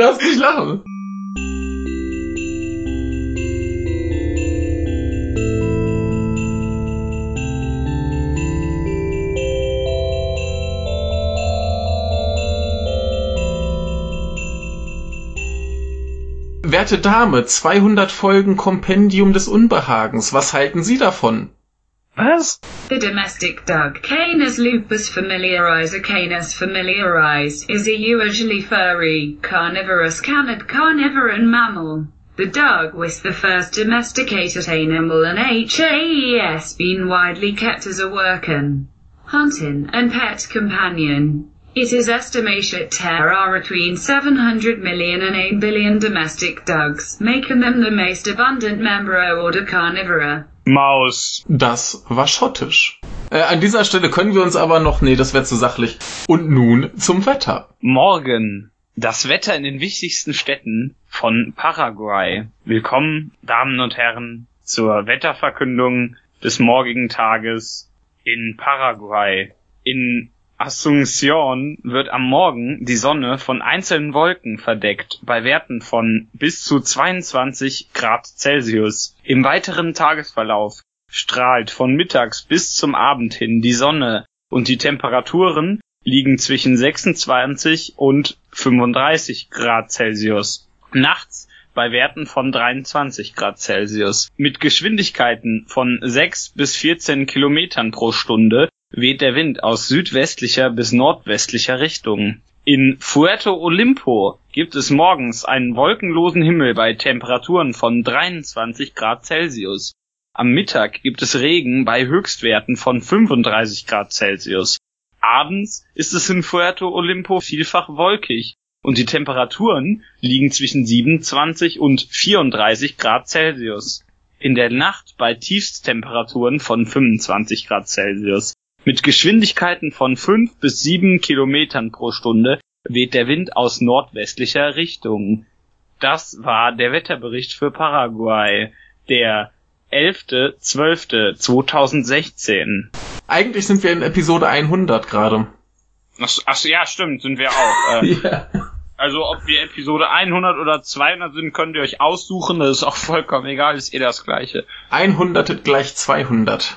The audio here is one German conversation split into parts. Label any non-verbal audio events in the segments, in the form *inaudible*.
darfst nicht lachen. Werte Dame, 200 Folgen Kompendium des Unbehagens. Was halten Sie davon? Was? The domestic dog Canis lupus familiarizer Canis familiaris is a usually furry, carnivorous canid carnivoran mammal. The dog was the first domesticated animal and HAES been widely kept as a working, hunting and pet companion. It is estimated there are between 700 million and 8 billion domestic dogs, making them the most abundant member of order carnivora. Maus. Das war schottisch. Äh, an dieser Stelle können wir uns aber noch, nee, das wäre zu sachlich. Und nun zum Wetter. Morgen. Das Wetter in den wichtigsten Städten von Paraguay. Willkommen, Damen und Herren, zur Wetterverkündung des morgigen Tages in Paraguay. In Asunción wird am Morgen die Sonne von einzelnen Wolken verdeckt, bei Werten von bis zu 22 Grad Celsius. Im weiteren Tagesverlauf strahlt von mittags bis zum Abend hin die Sonne und die Temperaturen liegen zwischen 26 und 35 Grad Celsius. Nachts bei Werten von 23 Grad Celsius. Mit Geschwindigkeiten von 6 bis 14 Kilometern pro Stunde weht der Wind aus südwestlicher bis nordwestlicher Richtung. In Puerto Olimpo gibt es morgens einen wolkenlosen Himmel bei Temperaturen von 23 Grad Celsius. Am Mittag gibt es Regen bei Höchstwerten von 35 Grad Celsius. Abends ist es in Puerto Olimpo vielfach wolkig und die Temperaturen liegen zwischen 27 und 34 Grad Celsius. In der Nacht bei Tiefsttemperaturen von 25 Grad Celsius. Mit Geschwindigkeiten von 5 bis 7 Kilometern pro Stunde weht der Wind aus nordwestlicher Richtung. Das war der Wetterbericht für Paraguay, der 11.12.2016. Eigentlich sind wir in Episode 100 gerade. Ach, ach ja, stimmt, sind wir auch. Äh, *laughs* Ja. Also ob wir Episode 100 oder 200 sind, könnt ihr euch aussuchen. Das ist auch vollkommen egal, ist eh das gleiche. 100 gleich 200.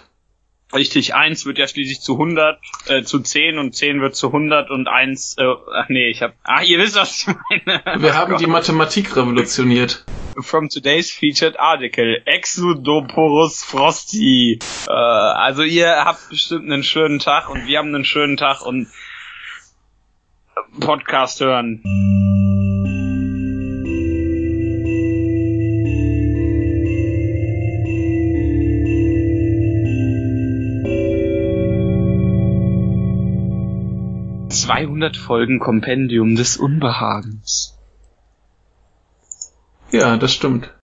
Richtig, 1 wird ja schließlich zu 100, äh, zu 10 und 10 wird zu 100 und 1, äh, ach nee, ich hab, ah, ihr wisst, was ich meine. *laughs* Wir haben die Mathematik revolutioniert. From today's featured article, Exodoporus frosti. Äh, also ihr habt bestimmt einen schönen Tag und wir haben einen schönen Tag und Podcast hören. Zweihundert Folgen Kompendium des Unbehagens. Ja, das stimmt.